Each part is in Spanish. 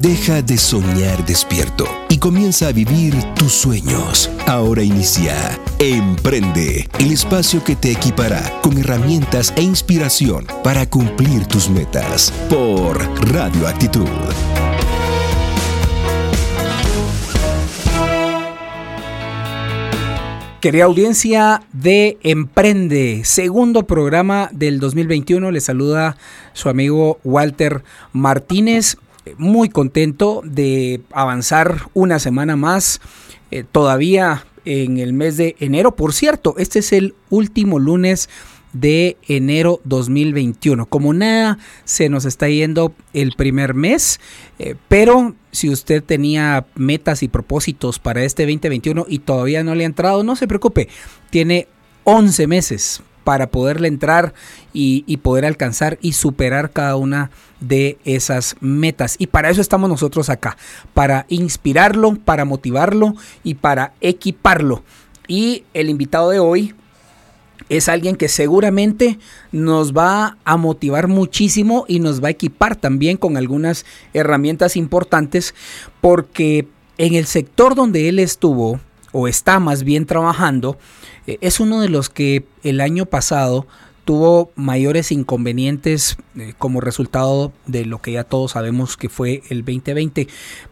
Deja de soñar despierto y comienza a vivir tus sueños. Ahora inicia Emprende, el espacio que te equipará con herramientas e inspiración para cumplir tus metas por Radio Actitud. Querida audiencia de Emprende, segundo programa del 2021, le saluda su amigo Walter Martínez muy contento de avanzar una semana más, eh, todavía en el mes de enero. Por cierto, este es el último lunes de enero 2021. Como nada, se nos está yendo el primer mes, eh, pero si usted tenía metas y propósitos para este 2021 y todavía no le ha entrado, no se preocupe, tiene 11 meses para poderle entrar y, poder alcanzar y superar cada una de esas metas. Y para eso estamos nosotros acá, para inspirarlo, para motivarlo y para equiparlo. Y el invitado de hoy es alguien que seguramente nos va a motivar muchísimo y nos va a equipar también con algunas herramientas importantes porque en el sector donde él estuvo o está más bien trabajando, eh, es uno de los que el año pasado tuvo mayores inconvenientes eh, como resultado de lo que ya todos sabemos que fue el 2020.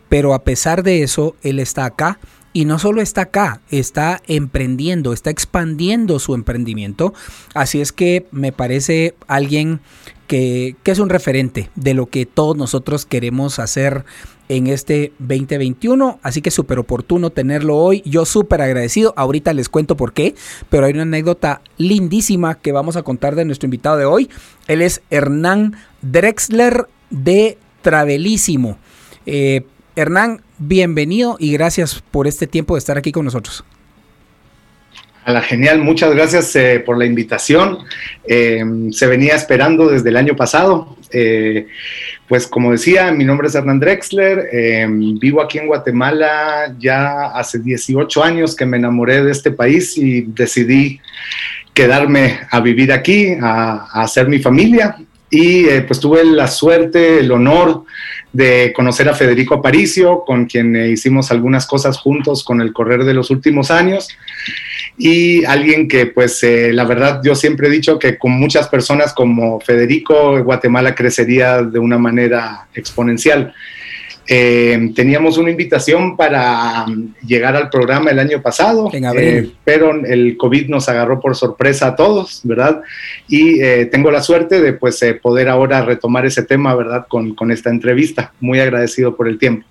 Pero a pesar de eso, él está acá y no solo está acá, está emprendiendo, está expandiendo su emprendimiento. Así es que me parece alguien que, que es un referente de lo que todos nosotros queremos hacer en este 2021. Así que súper oportuno tenerlo hoy. Yo súper agradecido. Ahorita les cuento por qué, pero hay una anécdota lindísima que vamos a contar de nuestro invitado de hoy. Él es Hernán Drexler de Travelísimo. Eh, Hernán, bienvenido y gracias por este tiempo de estar aquí con nosotros. Hola, genial, muchas gracias eh, por la invitación. Eh, se venía esperando desde el año pasado. Eh, pues como decía, mi nombre es Hernán Drexler, vivo aquí en Guatemala ya hace 18 años que me enamoré de este país y decidí quedarme a vivir aquí, a, a hacer mi familia. Y pues tuve la suerte, el honor de conocer a Federico Aparicio, con quien hicimos algunas cosas juntos con el correr de los últimos años y alguien que pues eh, la verdad yo siempre he dicho que con muchas personas como Federico Guatemala crecería de una manera exponencial. Eh, teníamos una invitación para um, llegar al programa el año pasado, eh, pero el COVID nos agarró por sorpresa a todos, ¿verdad? Y tengo la suerte de pues poder ahora retomar ese tema, ¿verdad? Con, con esta entrevista. Muy agradecido por el tiempo.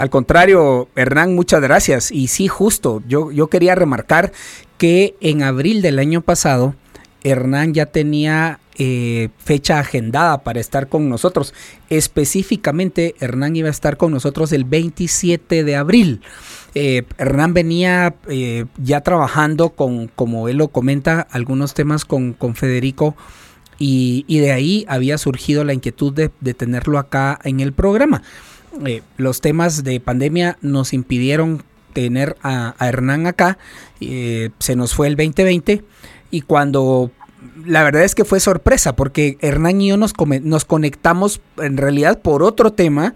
Al contrario, Hernán, muchas gracias. Y sí, justo, yo, yo quería remarcar que en abril del año pasado, Hernán ya tenía eh, fecha agendada para estar con nosotros. Específicamente, Hernán iba a estar con nosotros el 27 de abril. Eh, Hernán venía eh, ya trabajando con, como él lo comenta, algunos temas con, con Federico. Y, de ahí había surgido la inquietud de, tenerlo acá en el programa. Los temas de pandemia nos impidieron tener a, Hernán acá. Se nos fue el 2020 y cuando la verdad es que fue sorpresa porque Hernán y yo nos, nos conectamos en realidad por otro tema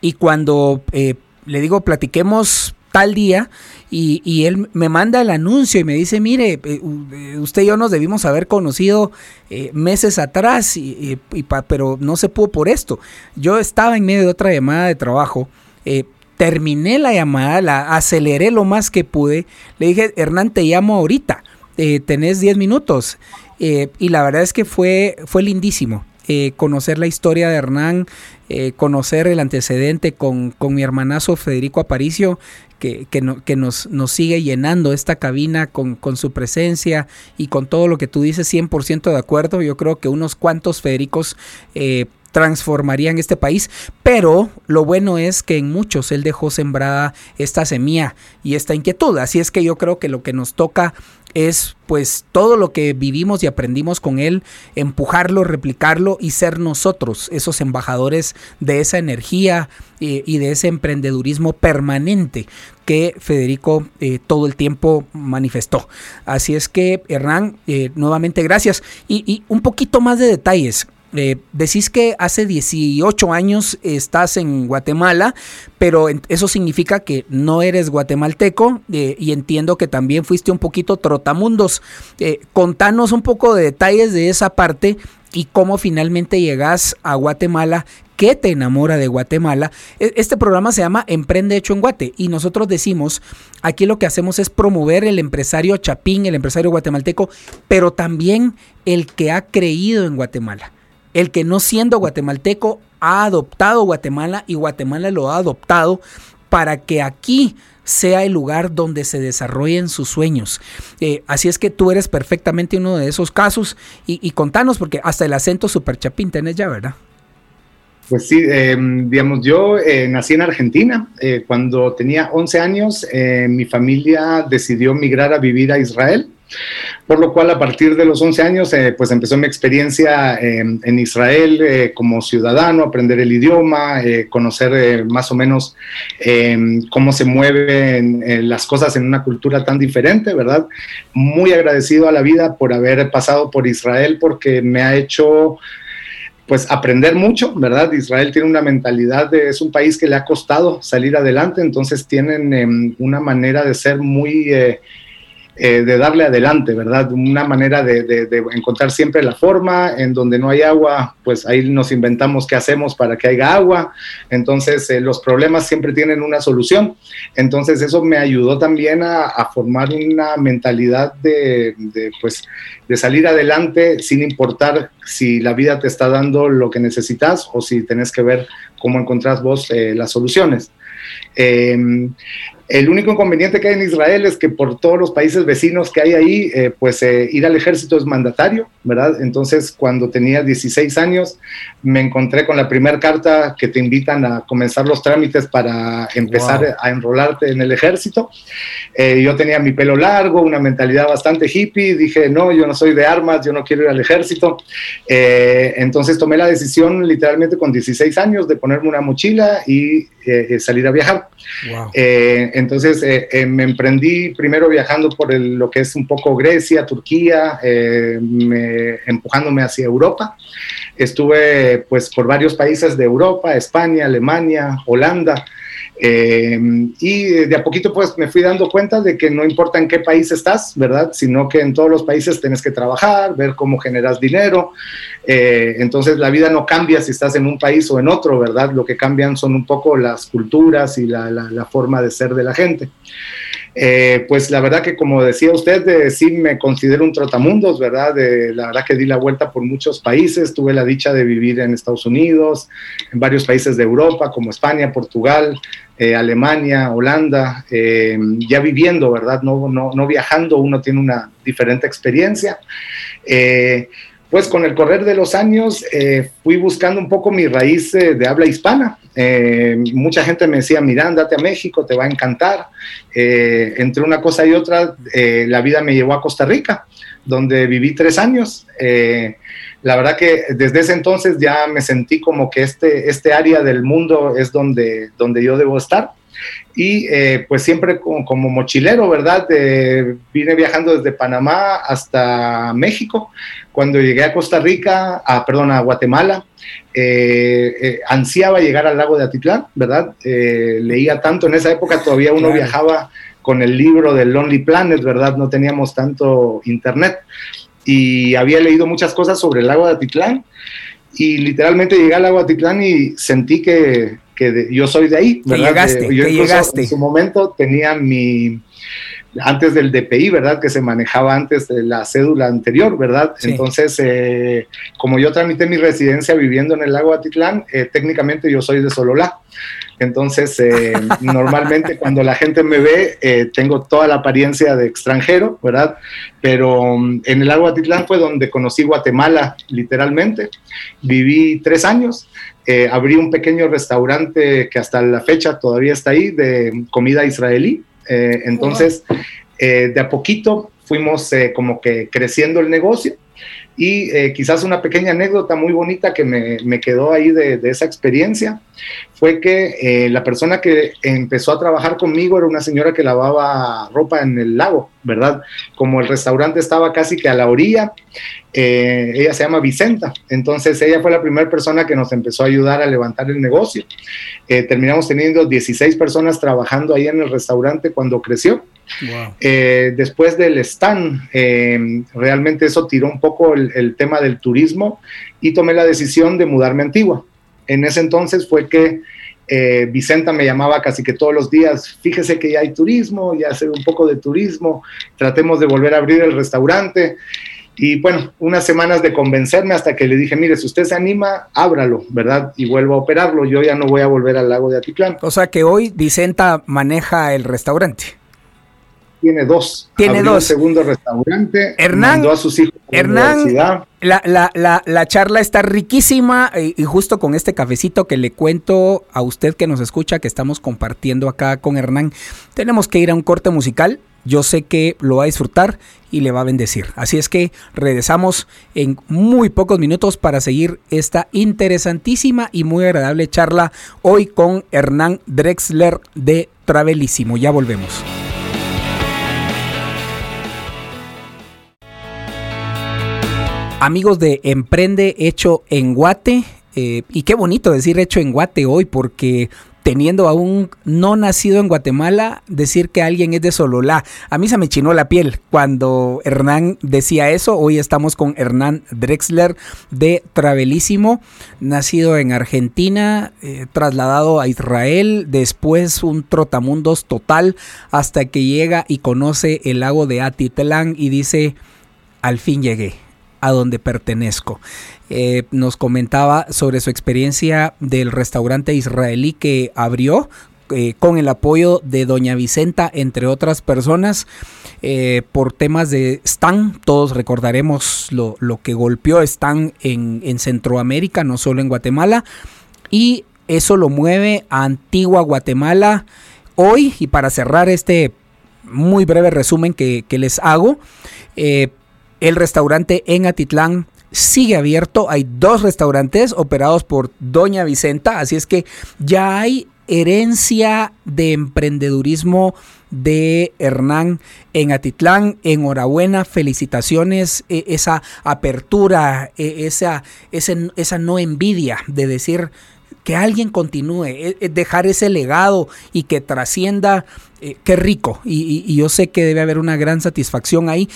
y cuando eh, le digo platiquemos tal día y, él me manda el anuncio y me dice, mire, eh, eh, usted y yo nos debimos haber conocido eh, meses atrás, y, pero no se pudo por esto. Yo estaba en medio de otra llamada de trabajo. terminé la llamada, la aceleré lo más que pude. Le dije, Hernán, te llamo ahorita. Tenés 10 minutos. y la verdad es que fue, fue lindísimo. conocer la historia de Hernán, conocer el antecedente con, con, mi hermanazo Federico Aparicio, que, que, nos, nos, sigue llenando esta cabina con, con, su presencia y con todo lo que tú dices, 100% de acuerdo. Yo creo que unos cuantos Federicos eh, transformarían este país, pero lo bueno es que en muchos él dejó sembrada esta semilla y esta inquietud. Así es que yo creo que lo que nos toca es pues todo lo que vivimos y aprendimos con él, empujarlo, replicarlo y ser nosotros esos embajadores de esa energía eh, y de ese emprendedurismo permanente que Federico eh, todo el tiempo manifestó. Así es que Hernán, eh, nuevamente gracias y, y un poquito más de detalles. Eh, decís que hace 18 años estás en Guatemala, pero eso significa que no eres guatemalteco eh, y entiendo que también fuiste un poquito trotamundos. Eh, contanos un poco de detalles de esa parte y cómo finalmente llegas a Guatemala, qué te enamora de Guatemala. E, este programa se llama Emprende Hecho en Guate y nosotros decimos, aquí lo que hacemos es promover el empresario chapín, el empresario guatemalteco, pero también el que ha creído en Guatemala el que no siendo guatemalteco ha adoptado Guatemala y Guatemala lo ha adoptado para que aquí sea el lugar donde se desarrollen sus sueños. Eh, así es que tú eres perfectamente uno de esos casos y, contanos, porque hasta el acento super chapín tenés ya, ¿verdad? Pues sí, em, digamos, yo eh, nací en Argentina. Eh, cuando tenía 11 años, mi familia decidió migrar a vivir a Israel. Por lo cual, a partir de los 11 años, eh, pues empezó mi experiencia en Israel eh, como ciudadano, aprender el idioma, eh, conocer más o menos cómo se mueven las cosas en una cultura tan diferente, ¿verdad? Muy agradecido a la vida por haber pasado por Israel porque me ha hecho pues aprender mucho, ¿verdad? Israel tiene una mentalidad de, es un país que le ha costado salir adelante, entonces tienen em, una manera de ser muy eh, de darle adelante, ¿verdad? Una manera de, encontrar siempre la forma, en donde no hay agua, pues ahí nos inventamos qué hacemos para que haya agua, entonces eh, los problemas siempre tienen una solución, entonces eso me ayudó también a, formar una mentalidad de, pues, de salir adelante sin importar si la vida te está dando lo que necesitas o si tenés que ver cómo encontrás vos eh, las soluciones. Em, el único inconveniente que hay en Israel es que por todos los países vecinos que hay ahí, eh, pues eh, ir al ejército es mandatario, ¿verdad? Entonces, cuando tenía 16 años, me encontré con la primera carta que te invitan a comenzar los trámites para empezar a enrolarte en el ejército. Eh, yo tenía mi pelo largo, una mentalidad bastante hippie, dije, no, yo no soy de armas, yo no quiero ir al ejército. entonces tomé la decisión literalmente con 16 años de ponerme una mochila y salir a viajar. Wow entonces eh, eh, me emprendí primero viajando por lo que es un poco Grecia, Turquía, eh, empujándome hacia Europa. Estuve pues por varios países de Europa, España, Alemania, Holanda. Y de a poquito pues me fui dando cuenta de que no importa en qué país estás, ¿verdad? Sino que en todos los países tienes que trabajar, ver cómo generas dinero. entonces la vida no cambia si estás en un país o en otro, ¿verdad? Lo que cambian son un poco las culturas y la forma de ser de la gente. Eh, pues la verdad que como decía usted, sí me considero un trotamundos, ¿verdad? la verdad que di la vuelta por muchos países, tuve la dicha de vivir en Estados Unidos, en varios países de Europa como España, Portugal, eh, Alemania, Holanda, eh, ya viviendo, ¿verdad? No, no, no, viajando, uno tiene una diferente experiencia pues con el correr de los años eh, fui buscando un poco mi raíz eh, de habla hispana. Eh, mucha gente me decía, mira, andate a México, te va a encantar. entre una cosa y otra, la vida me llevó a Costa Rica, donde viví tres años. la verdad que desde ese entonces ya me sentí como que este, este área del mundo es donde, donde yo debo estar y eh, pues siempre como, mochilero, ¿verdad? vine viajando desde Panamá hasta México. Cuando llegué a Costa Rica, a, perdón, a Guatemala, eh, eh, ansiaba llegar al lago de Atitlán, ¿verdad? leía tanto, en esa época todavía uno viajaba con el libro del Lonely Planet, ¿verdad? No teníamos tanto internet. Y había leído muchas cosas sobre el lago de Atitlán y literalmente llegué al lago de Atitlán y sentí que, que yo soy de ahí, ¿verdad? llegaste, yo llegaste. En su momento tenía mi, antes del DPI, ¿verdad? Que se manejaba antes de la cédula anterior, ¿verdad? Entonces, eh, como yo tramité mi residencia viviendo en el lago Atitlán, eh, técnicamente yo soy de Sololá. Entonces, eh, normalmente cuando la gente me ve, tengo toda la apariencia de extranjero, ¿verdad? Pero mm, en el lago Atitlán fue donde conocí Guatemala, literalmente. Viví tres años. Eh, abrí un pequeño restaurante que hasta la fecha todavía está ahí de comida israelí. Eh, entonces, eh, de a poquito fuimos como que creciendo el negocio. Y eh, quizás una pequeña anécdota muy bonita que me, me quedó ahí de, de, esa experiencia fue que eh, la persona que empezó a trabajar conmigo era una señora que lavaba ropa en el lago, ¿verdad? Como el restaurante estaba casi que a la orilla, eh, ella se llama Vicenta, entonces ella fue la primera persona que nos empezó a ayudar a levantar el negocio. Eh, terminamos teniendo 16 personas trabajando ahí en el restaurante cuando creció. Wow. Eh, después del stand, eh, realmente eso tiró un poco el, el, tema del turismo y tomé la decisión de mudarme a Antigua. En ese entonces fue que eh, Vicenta me llamaba casi que todos los días, fíjese que ya hay turismo, ya hacer un poco de turismo, tratemos de volver a abrir el restaurante. Y bueno, unas semanas de convencerme hasta que le dije, mire, si usted se anima, ábralo, ¿verdad? Y vuelvo a operarlo. Yo ya no voy a volver al lago de Atitlán. O sea que hoy Vicenta maneja el restaurante. Tiene dos. Tiene Abrió dos. El segundo restaurante. Hernán, mandó a sus hijos a la Hernán, la, la, la, la, charla está riquísima y, y, justo con este cafecito que le cuento a usted que nos escucha, que estamos compartiendo acá con Hernán, tenemos que ir a un corte musical. Yo sé que lo va a disfrutar y le va a bendecir. Así es que regresamos en muy pocos minutos para seguir esta interesantísima y muy agradable charla hoy con Hernán Drexler de Travelísimo. Ya volvemos. Amigos de Emprende Hecho en Guate, eh, y qué bonito decir hecho en Guate hoy, porque teniendo aún no nacido en Guatemala, decir que alguien es de Sololá. A mí se me chinó la piel cuando Hernán decía eso. Hoy estamos con Hernán Drexler de Travelísimo, nacido en Argentina, eh, trasladado a Israel, después un trotamundos total hasta que llega y conoce el lago de Atitlán y dice, al fin llegué a donde pertenezco. Eh, nos comentaba sobre su experiencia del restaurante israelí que abrió eh, con el apoyo de doña Vicenta, entre otras personas, eh, por temas de Stan. Todos recordaremos lo, lo que golpeó Stan en, en, Centroamérica, no solo en Guatemala. Y eso lo mueve a Antigua Guatemala hoy. Y para cerrar este muy breve resumen que, que les hago, eh, el restaurante en Atitlán sigue abierto. Hay dos restaurantes operados por Doña Vicenta, así es que ya hay herencia de emprendedurismo de Hernán en Atitlán. Enhorabuena, felicitaciones, esa apertura, esa, esa, esa no envidia de decir que alguien continúe, dejar ese legado y que trascienda, eh, qué rico. Y, yo sé que debe haber una gran satisfacción ahí.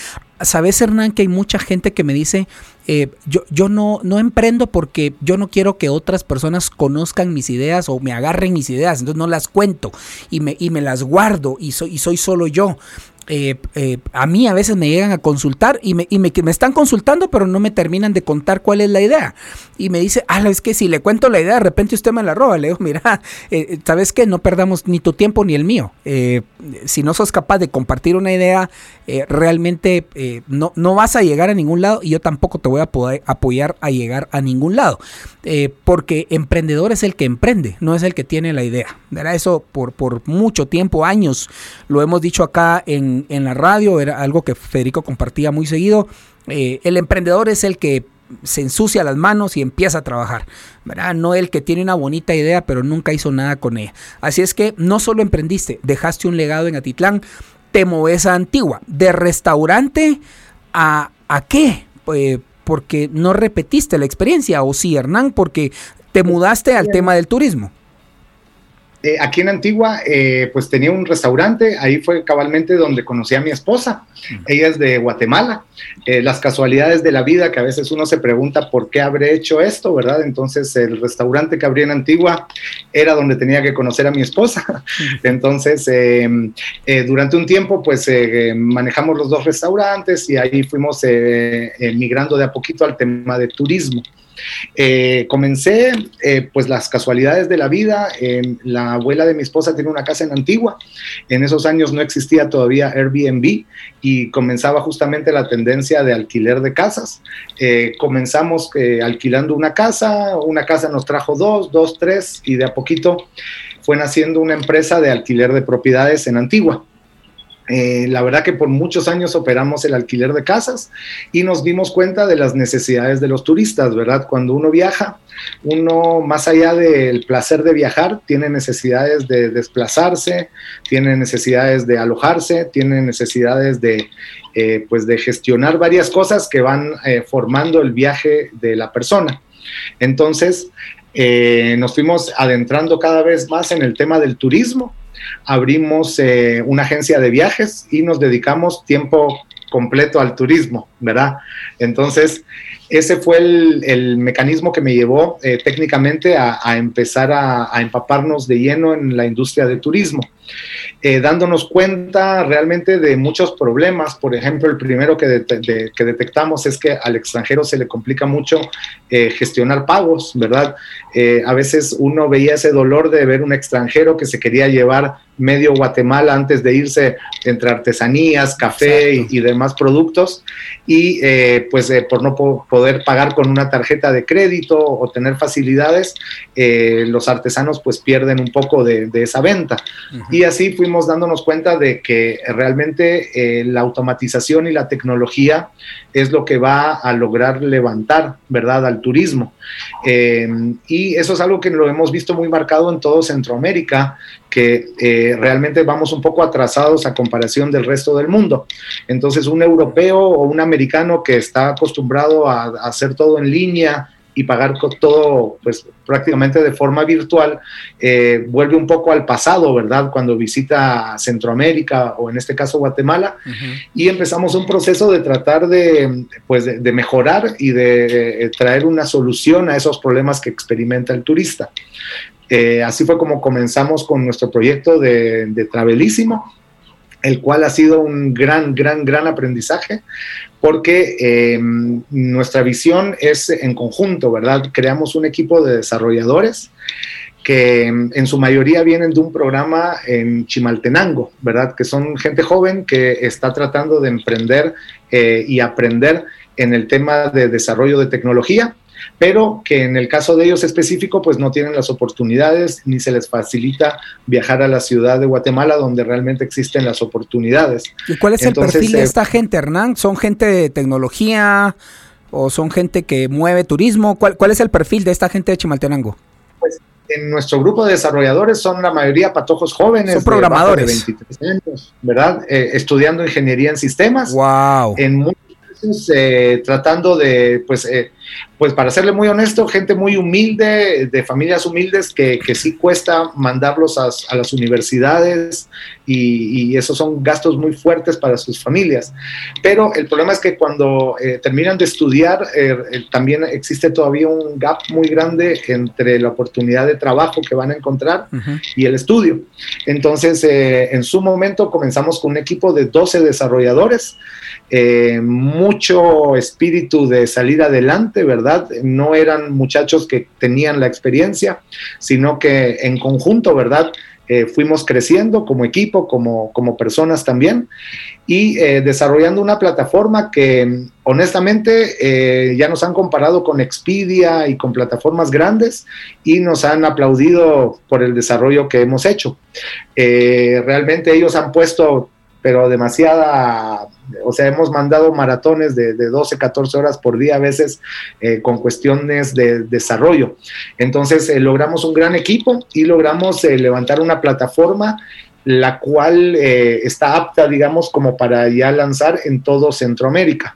Sabes, Hernán, que hay mucha gente que me dice, eh, yo, yo no, no emprendo porque yo no quiero que otras personas conozcan mis ideas o me agarren mis ideas, entonces no las cuento y me, y me las guardo y soy, y soy solo yo. Eh, eh, a mí a veces me llegan a consultar y, me, y me, están consultando, pero no me terminan de contar cuál es la idea. Y me dice, ah, es que si le cuento la idea, de repente usted me la roba. Le digo, mira, eh, ¿sabes qué? No perdamos ni tu tiempo ni el mío. Eh, si no sos capaz de compartir una idea, eh, realmente no, no vas a llegar a ningún lado y yo tampoco te voy a poder apoyar a llegar a ningún lado. porque emprendedor es el que emprende, no es el que tiene la idea. ¿verdad? Eso por, por mucho tiempo, años, lo hemos dicho acá en, en la radio, era algo que Federico compartía muy seguido. Eh, el emprendedor es el que se ensucia las manos y empieza a trabajar, ¿verdad? No el que tiene una bonita idea pero nunca hizo nada con ella. Así es que no solo emprendiste, dejaste un legado en Atitlán, te moves a Antigua, de restaurante a, ¿a qué? Eh, porque no repetiste la experiencia, o sí, Hernán, porque te mudaste al tema del turismo. Eh, aquí en Antigua, eh, pues tenía un restaurante, ahí fue cabalmente donde conocí a mi esposa, ella es de Guatemala, eh, las casualidades de la vida que a veces uno se pregunta por qué habré hecho esto, ¿verdad? Entonces el restaurante que abrí en Antigua era donde tenía que conocer a mi esposa, entonces durante un tiempo pues manejamos los dos restaurantes y ahí fuimos migrando de a poquito al tema de turismo. Eh, comencé, eh, pues las casualidades de la vida. Eh, la abuela de mi esposa tiene una casa en Antigua. En esos años no existía todavía Airbnb y comenzaba justamente la tendencia de alquiler de casas. comenzamos alquilando una casa, una casa nos trajo dos, dos, tres y de a poquito fue naciendo una empresa de alquiler de propiedades en Antigua. Eh, la verdad que por muchos años operamos el alquiler de casas y nos dimos cuenta de las necesidades de los turistas, ¿verdad? Cuando uno viaja, uno más allá del placer de viajar, tiene necesidades de desplazarse, tiene necesidades de alojarse, tiene necesidades de, eh, pues de gestionar varias cosas que van eh, formando el viaje de la persona. Entonces, nos fuimos adentrando cada vez más en el tema del turismo abrimos eh, una agencia de viajes y nos dedicamos tiempo completo al turismo, ¿verdad? Entonces, ese fue el, mecanismo que me llevó eh, técnicamente a, empezar a, empaparnos de lleno en la industria del turismo, eh, dándonos cuenta realmente de muchos problemas. Por ejemplo, el primero que, que detectamos es que al extranjero se le complica mucho gestionar pagos, ¿verdad? a veces uno veía ese dolor de ver un extranjero que se quería llevar medio Guatemala antes de irse entre artesanías, café y, demás productos y eh, pues eh, por no poder pagar con una tarjeta de crédito o tener facilidades, eh, los artesanos pues pierden un poco de, esa venta. Y así fuimos dándonos cuenta de que realmente la automatización y la tecnología es lo que va a lograr levantar, ¿verdad?, al turismo. y eso es algo que lo hemos visto muy marcado en todo Centroamérica, que eh, realmente vamos un poco atrasados a comparación del resto del mundo. Entonces, un europeo o un americano que está acostumbrado a, hacer todo en línea y pagar todo pues prácticamente de forma virtual, eh, vuelve un poco al pasado, ¿verdad? Cuando visita Centroamérica o en este caso Guatemala, y empezamos un proceso de tratar de, pues, de, mejorar y de eh, traer una solución a esos problemas que experimenta el turista. Eh, así fue como comenzamos con nuestro proyecto de, de Travelísimo, el cual ha sido un gran, gran, gran aprendizaje, porque em, nuestra visión es en conjunto, ¿verdad? Creamos un equipo de desarrolladores que em, en su mayoría vienen de un programa en Chimaltenango, ¿verdad? Que son gente joven que está tratando de emprender eh, y aprender en el tema de desarrollo de tecnología pero que en el caso de ellos específico, pues no tienen las oportunidades ni se les facilita viajar a la ciudad de Guatemala donde realmente existen las oportunidades. ¿Y cuál es el perfil de eh, esta gente, Hernán? ¿Son gente de tecnología o son gente que mueve turismo? ¿Cuál, cuál es el perfil de esta gente de Chimaltenango? Pues en nuestro grupo de desarrolladores son la mayoría patojos jóvenes. Son programadores. De, 23 años, ¿verdad? Eh, estudiando ingeniería en sistemas. Wow. En muchos casos eh, tratando de, pues, pues para serle muy honesto, gente muy humilde, de familias humildes, que, que sí cuesta mandarlos a, las universidades y, esos son gastos muy fuertes para sus familias. Pero el problema es que cuando eh, terminan de estudiar, eh, eh, también existe todavía un gap muy grande entre la oportunidad de trabajo que van a encontrar y el estudio. Entonces, en su momento comenzamos con un equipo de 12 desarrolladores, mucho espíritu de salir adelante ¿verdad? No eran muchachos que tenían la experiencia, sino que en conjunto, ¿verdad? Eh, fuimos creciendo como equipo, como, como personas también, y eh, desarrollando una plataforma que honestamente eh, ya nos han comparado con Expedia y con plataformas grandes y nos han aplaudido por el desarrollo que hemos hecho. realmente ellos han puesto pero demasiada, o sea, hemos mandado maratones de, 12, 14 horas por día a veces eh, con cuestiones de desarrollo. Entonces, eh, logramos un gran equipo y logramos eh, levantar una plataforma la cual está apta, digamos, como para ya lanzar en todo Centroamérica.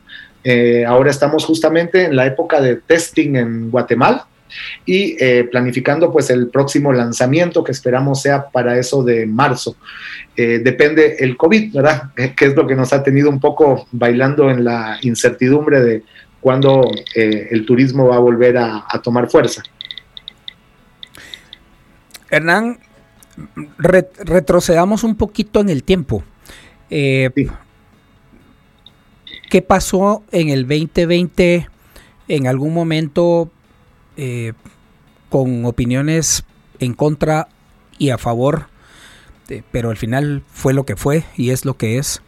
ahora estamos justamente en la época de testing en Guatemala y eh, planificando pues el próximo lanzamiento que esperamos sea para eso de marzo. Eh, depende el COVID, ¿verdad? que es lo que nos ha tenido un poco bailando en la incertidumbre de cuándo eh, el turismo va a volver a, tomar fuerza. Hernán, retrocedamos un poquito en el tiempo. ¿Qué pasó en el 2020? En algún momento eh, con opiniones en contra y a favor, eh, pero al final fue lo que fue y es lo que es.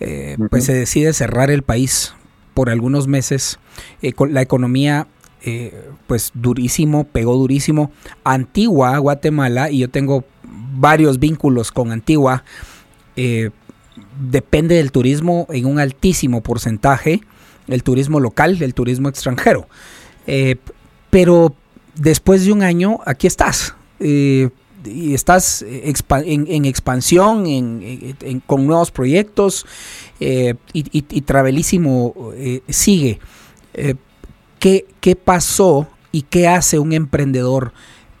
Eh, pues se decide cerrar el país por algunos meses. con la economía, pues durísimo, pegó durísimo. Antigua, Guatemala, y yo tengo varios vínculos con Antigua. depende del turismo en un altísimo porcentaje, el turismo local, el turismo extranjero. Eh, pero después de un año, aquí estás. y estás en, expansión, con nuevos proyectos y, y, Travelísimo sigue. ¿qué, ¿Qué pasó y qué hace un emprendedor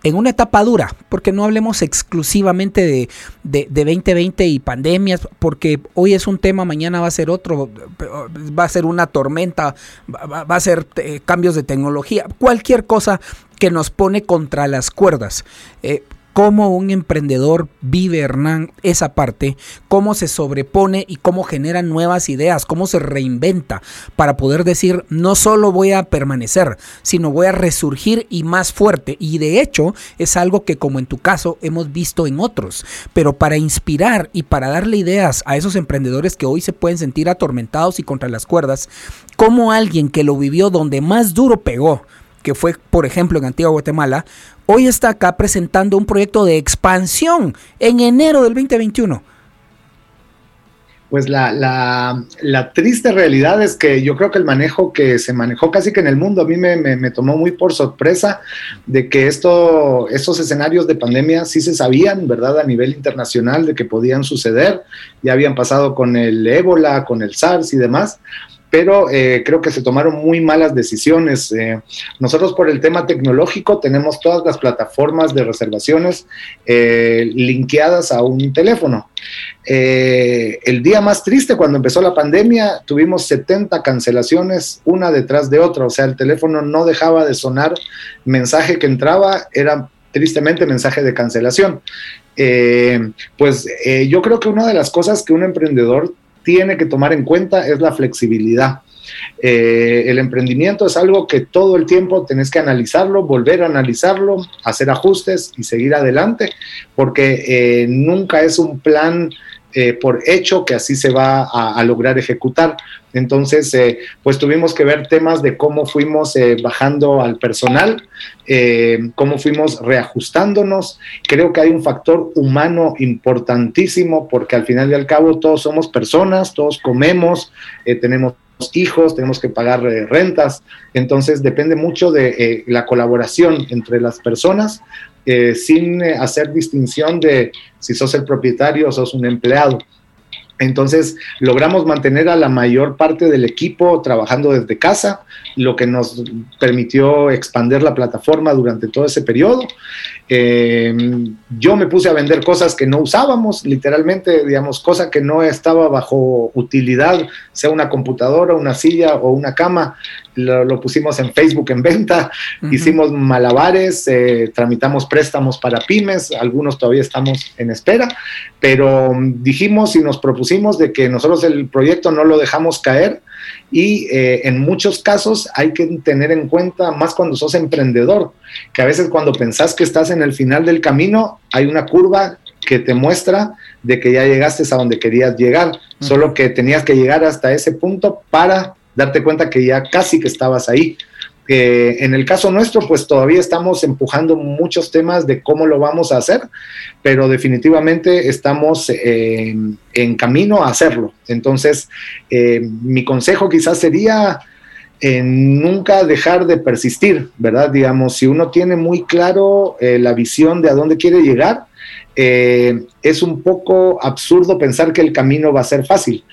en una etapa dura, porque no hablemos exclusivamente de, de, 2020 y pandemias, porque hoy es un tema, mañana va a ser otro, va a ser una tormenta, va, a ser eh, cambios de tecnología, cualquier cosa que nos pone contra las cuerdas. Eh, cómo un emprendedor vive, Hernán, esa parte, cómo se sobrepone y cómo genera nuevas ideas, cómo se reinventa para poder decir, no solo voy a permanecer, sino voy a resurgir y más fuerte. Y de hecho es algo que como en tu caso hemos visto en otros, pero para inspirar y para darle ideas a esos emprendedores que hoy se pueden sentir atormentados y contra las cuerdas, como alguien que lo vivió donde más duro pegó, que fue, por ejemplo, en Antigua Guatemala, hoy está acá presentando un proyecto de expansión en enero del 2021. Pues la, la, triste realidad es que yo creo que el manejo que se manejó casi que en el mundo a mí me, tomó muy por sorpresa de que esto, estos escenarios de pandemia sí se sabían, ¿verdad? A nivel internacional de que podían suceder. Ya habían pasado con el ébola, con el SARS y demás pero eh, creo que se tomaron muy malas decisiones. Eh, nosotros por el tema tecnológico tenemos todas las plataformas de reservaciones eh, linkeadas a un teléfono. el día más triste cuando empezó la pandemia tuvimos 70 cancelaciones una detrás de otra, o sea, el teléfono no dejaba de sonar, mensaje que entraba era tristemente mensaje de cancelación. pues yo creo que una de las cosas que un emprendedor tiene que tomar en cuenta es la flexibilidad. Eh, el emprendimiento es algo que todo el tiempo tenés que analizarlo, volver a analizarlo, hacer ajustes y seguir adelante, porque eh, nunca es un plan eh, por hecho que así se va a, lograr ejecutar. Entonces, eh, pues tuvimos que ver temas de cómo fuimos eh, bajando al personal, cómo fuimos reajustándonos. Creo que hay un factor humano importantísimo porque al final y al cabo todos somos personas, todos comemos, tenemos hijos, tenemos que pagar rentas, entonces depende mucho de la colaboración entre las personas eh, sin eh, hacer distinción de si sos el propietario o sos un empleado. Entonces logramos mantener a la mayor parte del equipo trabajando desde casa, lo que nos permitió expandir la plataforma durante todo ese periodo. Eh, yo me puse a vender cosas que no usábamos, literalmente, digamos, cosa que no estaba bajo utilidad, sea una computadora, una silla o una cama. Lo, pusimos en Facebook en venta, hicimos malabares, eh, tramitamos préstamos para pymes, algunos todavía estamos en espera, pero dijimos y nos propusimos de que nosotros el proyecto no lo dejamos caer y eh, en muchos casos hay que tener en cuenta, más cuando sos emprendedor, que a veces cuando pensás que estás en el final del camino, hay una curva que te muestra de que ya llegaste a donde querías llegar, solo que tenías que llegar hasta ese punto para darte cuenta que ya casi que estabas ahí en el caso nuestro, pues todavía estamos empujando muchos temas de cómo lo vamos a hacer, pero definitivamente estamos eh, en camino a hacerlo. Entonces, eh, mi consejo quizás sería eh, nunca dejar de persistir, ¿verdad? Digamos, si uno tiene muy claro la visión de a dónde quiere llegar, es un poco absurdo pensar que el camino va a ser fácil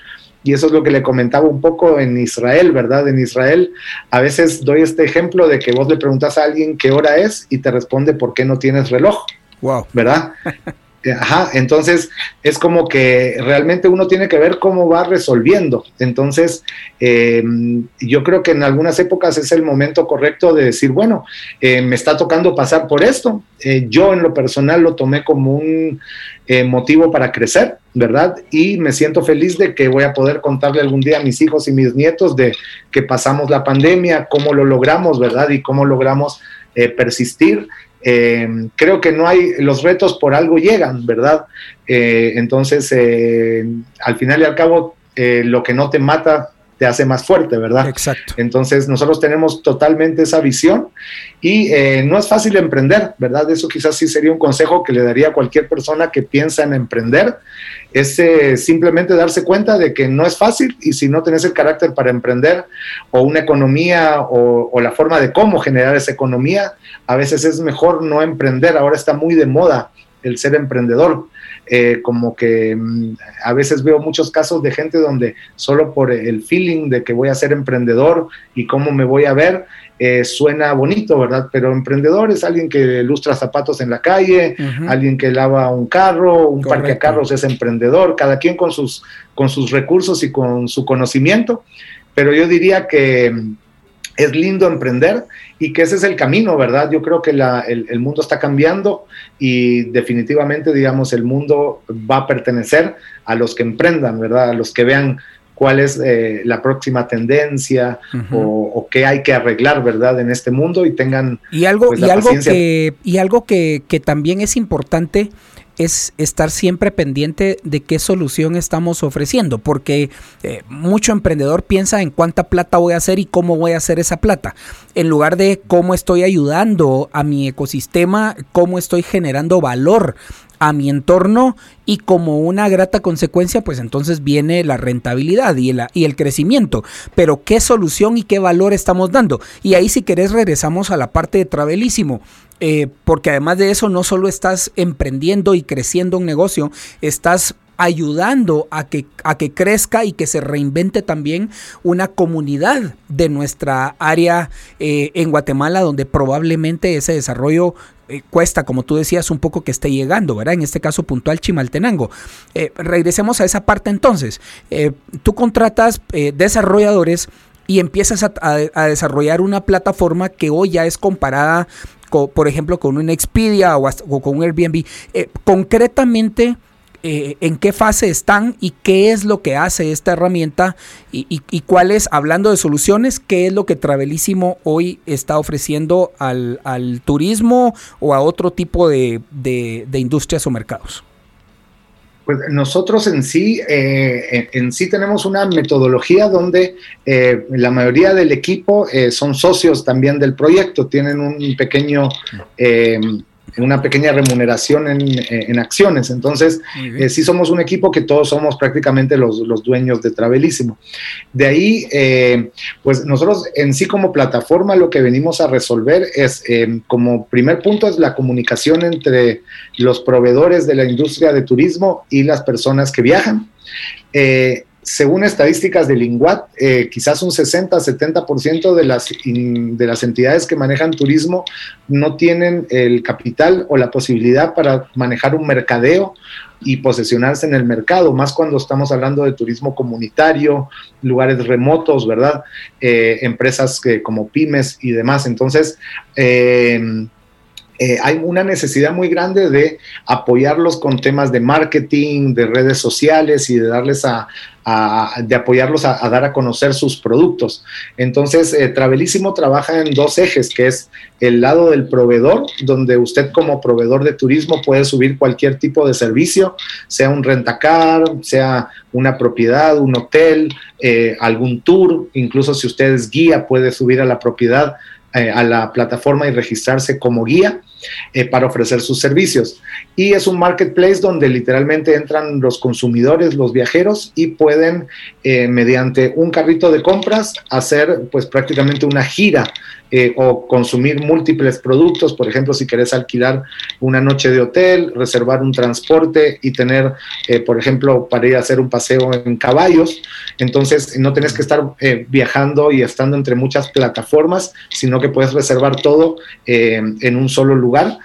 y eso es lo que le comentaba un poco en Israel, ¿verdad? En Israel a veces doy este ejemplo de que vos le preguntas a alguien qué hora es y te responde por qué no tienes reloj. Wow. ¿Verdad? Ajá, entonces es como que realmente uno tiene que ver cómo va resolviendo. Entonces, em, yo creo que en algunas épocas es el momento correcto de decir, bueno, eh, me está tocando pasar por esto. Eh, yo en lo personal lo tomé como un eh, motivo para crecer, ¿verdad? Y me siento feliz de que voy a poder contarle algún día a mis hijos y mis nietos de que pasamos la pandemia, cómo lo logramos, ¿verdad? Y cómo logramos persistir eh, creo que no hay, los retos por algo llegan, ¿verdad? Eh, entonces, eh, al final y al cabo, lo que no te mata te hace más fuerte, ¿verdad? Exacto. Entonces nosotros tenemos totalmente esa visión y eh, no es fácil emprender, ¿verdad? Eso quizás sí sería un consejo que le daría a cualquier persona que piensa en emprender, es eh, simplemente darse cuenta de que no es fácil y si no tenés el carácter para emprender o una economía o, o la forma de cómo generar esa economía, a veces es mejor no emprender. Ahora está muy de moda el ser emprendedor. Eh, como que mm, a veces veo muchos casos de gente donde solo por el feeling de que voy a ser emprendedor y cómo me voy a ver, eh, suena bonito, ¿verdad? Pero emprendedor es alguien que lustra zapatos en la calle, alguien que lava un carro, un parque de carros es emprendedor, cada quien con sus, con sus recursos y con su conocimiento, pero yo diría que es lindo emprender y que ese es el camino, ¿verdad? Yo creo que el, mundo está cambiando y definitivamente, digamos, el mundo va a pertenecer a los que emprendan, ¿verdad? A los que vean cuál es eh, la próxima tendencia o, qué hay que arreglar, ¿verdad? En este mundo y tengan... Y algo, pues, y, algo que, y algo que, que también es importante es estar siempre pendiente de qué solución estamos ofreciendo, porque eh, mucho emprendedor piensa en cuánta plata voy a hacer y cómo voy a hacer esa plata, en lugar de cómo estoy ayudando a mi ecosistema, cómo estoy generando valor a mi entorno y como una grata consecuencia, pues entonces viene la rentabilidad y el, y el crecimiento. Pero qué solución y qué valor estamos dando. Y ahí si querés regresamos a la parte de Travelísimo. Eh, porque además de eso no solo estás emprendiendo y creciendo un negocio, estás ayudando a que, a que crezca y que se reinvente también una comunidad de nuestra área eh, en Guatemala, donde probablemente ese desarrollo eh, cuesta, como tú decías, un poco que esté llegando, ¿verdad? En este caso puntual Chimaltenango. Regresemos a esa parte entonces. Tú contratas desarrolladores y empiezas a, desarrollar una plataforma que hoy ya es comparada, por ejemplo, con un Expedia o, o con un Airbnb. concretamente, eh, en qué fase están y qué es lo que hace esta herramienta y, cuál es, hablando de soluciones, qué es lo que Travelísimo hoy está ofreciendo al, turismo o a otro tipo de, industrias o mercados. Pues nosotros en sí, eh, en, sí tenemos una metodología donde eh, la mayoría del equipo son socios también del proyecto, tienen un pequeño una pequeña remuneración en, en acciones. Entonces, eh, sí somos un equipo que todos somos prácticamente los, los dueños de Travelísimo. De ahí, eh, pues nosotros en sí como plataforma lo que venimos a resolver es, eh, como primer punto, es la comunicación entre los proveedores de la industria de turismo y las personas que viajan según estadísticas de Linguat, eh, quizás un 60-70% de las, de las entidades que manejan turismo no tienen el capital o la posibilidad para manejar un mercadeo y posesionarse en el mercado, más cuando estamos hablando de turismo comunitario, lugares remotos, ¿verdad? Eh, empresas como pymes y demás. Entonces, eh, hay una necesidad muy grande de apoyarlos con temas de marketing, de redes sociales y de darles a, de apoyarlos a, dar a conocer sus productos. Entonces, eh, Travelísimo trabaja en dos ejes, que es el lado del proveedor, donde usted como proveedor de turismo puede subir cualquier tipo de servicio, sea un rentacar, sea una propiedad, un hotel, eh, algún tour, incluso si usted es guía, puede subir a la propiedad eh, a la plataforma y registrarse como guía eh, para ofrecer sus servicios. Y es un marketplace donde literalmente entran los consumidores, los viajeros y pueden eh, mediante un carrito de compras hacer pues prácticamente una gira eh, o consumir múltiples productos, por ejemplo, si querés alquilar una noche de hotel, reservar un transporte y tener, eh, por ejemplo, para ir a hacer un paseo en caballos, entonces no tenés que estar eh, viajando y estando entre muchas plataformas, sino que puedes reservar todo en un solo lugar.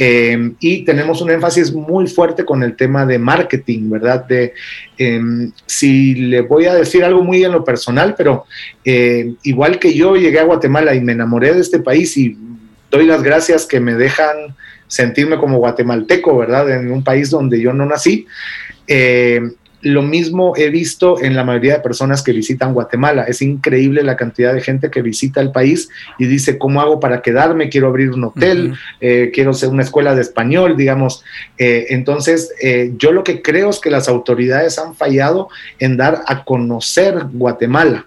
Em, y tenemos un énfasis muy fuerte con el tema de marketing, ¿verdad? De, em, si le voy a decir algo muy en lo personal, pero eh, igual que yo llegué a Guatemala y me enamoré de este país y doy las gracias que me dejan sentirme como guatemalteco, ¿verdad? En un país donde yo no nací. Lo mismo he visto en la mayoría de personas que visitan Guatemala. Es increíble la cantidad de gente que visita el país y dice, ¿cómo hago para quedarme? Quiero abrir un hotel, eh, quiero ser una escuela de español, digamos. Eh, entonces, eh, yo lo que creo es que las autoridades han fallado en dar a conocer Guatemala.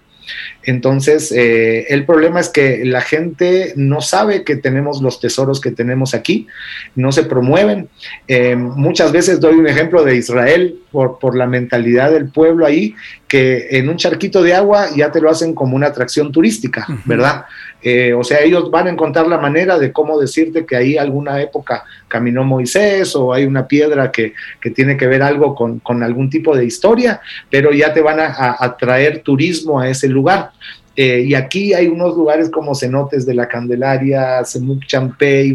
Entonces, eh, el problema es que la gente no sabe que tenemos los tesoros que tenemos aquí, no se promueven. Eh, muchas veces doy un ejemplo de Israel por, por la mentalidad del pueblo ahí, que en un charquito de agua ya te lo hacen como una atracción turística, ¿verdad? Eh, o sea, ellos van a encontrar la manera de cómo decirte que ahí alguna época caminó Moisés o hay una piedra que, que tiene que ver algo con, con, algún tipo de historia, pero ya te van a, a traer turismo a ese lugar. Eh, y aquí hay unos lugares como cenotes de la Candelaria, Semuc Champey,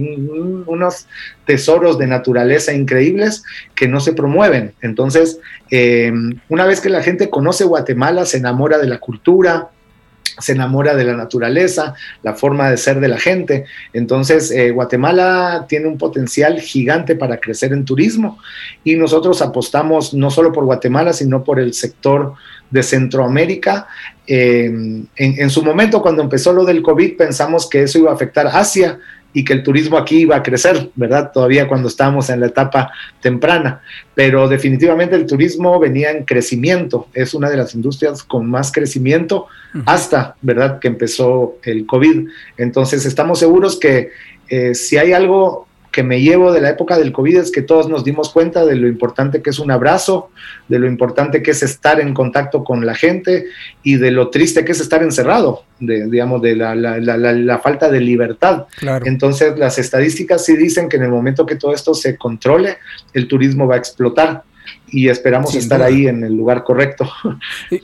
unos tesoros de naturaleza increíbles que no se promueven. Entonces, eh, una vez que la gente conoce Guatemala, se enamora de la cultura, se enamora de la naturaleza, la forma de ser de la gente. Entonces, eh, Guatemala tiene un potencial gigante para crecer en turismo y nosotros apostamos no solo por Guatemala, sino por el sector de Centroamérica. Eh, en, en, su momento, cuando empezó lo del COVID, pensamos que eso iba a afectar Asia y que el turismo aquí iba a crecer, ¿verdad? Todavía cuando estábamos en la etapa temprana, pero definitivamente el turismo venía en crecimiento, es una de las industrias con más crecimiento hasta, ¿verdad?, que empezó el COVID. Entonces, estamos seguros que eh, si hay algo que me llevo de la época del COVID es que todos nos dimos cuenta de lo importante que es un abrazo, de lo importante que es estar en contacto con la gente y de lo triste que es estar encerrado, de, digamos, de la, la, la, la falta de libertad. Claro. Entonces, las estadísticas sí dicen que en el momento que todo esto se controle, el turismo va a explotar y esperamos Sin estar duda. ahí en el lugar correcto.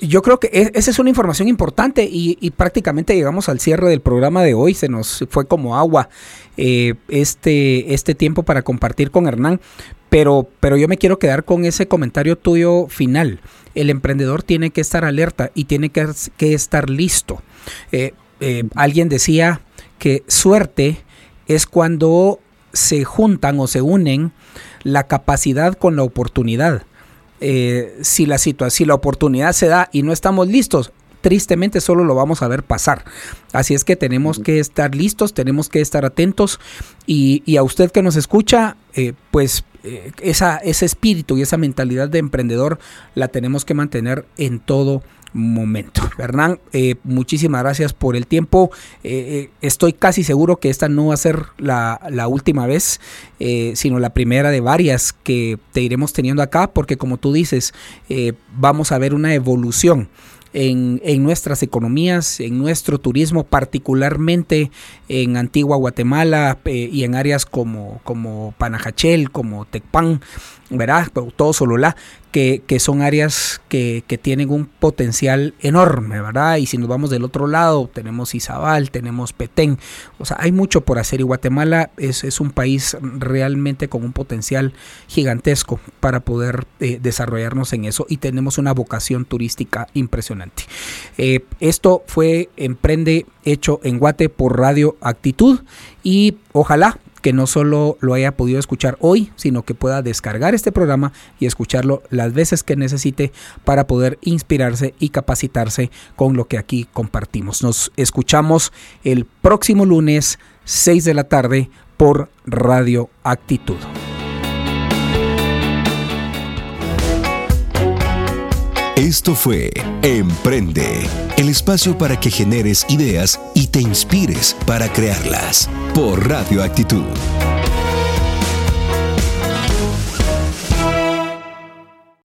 Yo creo que esa es una información importante y, y, prácticamente llegamos al cierre del programa de hoy, se nos fue como agua eh, este, este tiempo para compartir con Hernán, pero, pero yo me quiero quedar con ese comentario tuyo final. El emprendedor tiene que estar alerta y tiene que, que estar listo. Eh, eh, alguien decía que suerte es cuando se juntan o se unen la capacidad con la oportunidad. Eh, si la situación, si la oportunidad se da y no estamos listos, tristemente solo lo vamos a ver pasar. Así es que tenemos que estar listos, tenemos que estar atentos y, y a usted que nos escucha, eh, pues eh, esa, ese espíritu y esa mentalidad de emprendedor la tenemos que mantener en todo momento. Hernán, eh, muchísimas gracias por el tiempo. Eh, estoy casi seguro que esta no va a ser la, última vez, eh, sino la primera de varias que te iremos teniendo acá, porque como tú dices, eh, vamos a ver una evolución. En, nuestras economías, en nuestro turismo, particularmente en Antigua Guatemala eh, y en áreas como, como Panajachel, como Tecpan, ¿verdad? Todo Sololá, que, que son áreas que, que, tienen un potencial enorme, ¿verdad? Y si nos vamos del otro lado, tenemos Izabal, tenemos Petén, o sea, hay mucho por hacer y Guatemala es, es un país realmente con un potencial gigantesco para poder eh, desarrollarnos en eso y tenemos una vocación turística impresionante. Eh, esto fue Emprende hecho en Guate por Radio Actitud y ojalá que no solo lo haya podido escuchar hoy, sino que pueda descargar este programa y escucharlo las veces que necesite para poder inspirarse y capacitarse con lo que aquí compartimos. Nos escuchamos el próximo lunes 6 de la tarde por Radio Actitud. Esto fue Emprende, el espacio para que generes ideas y te inspires para crearlas por Radio Actitud.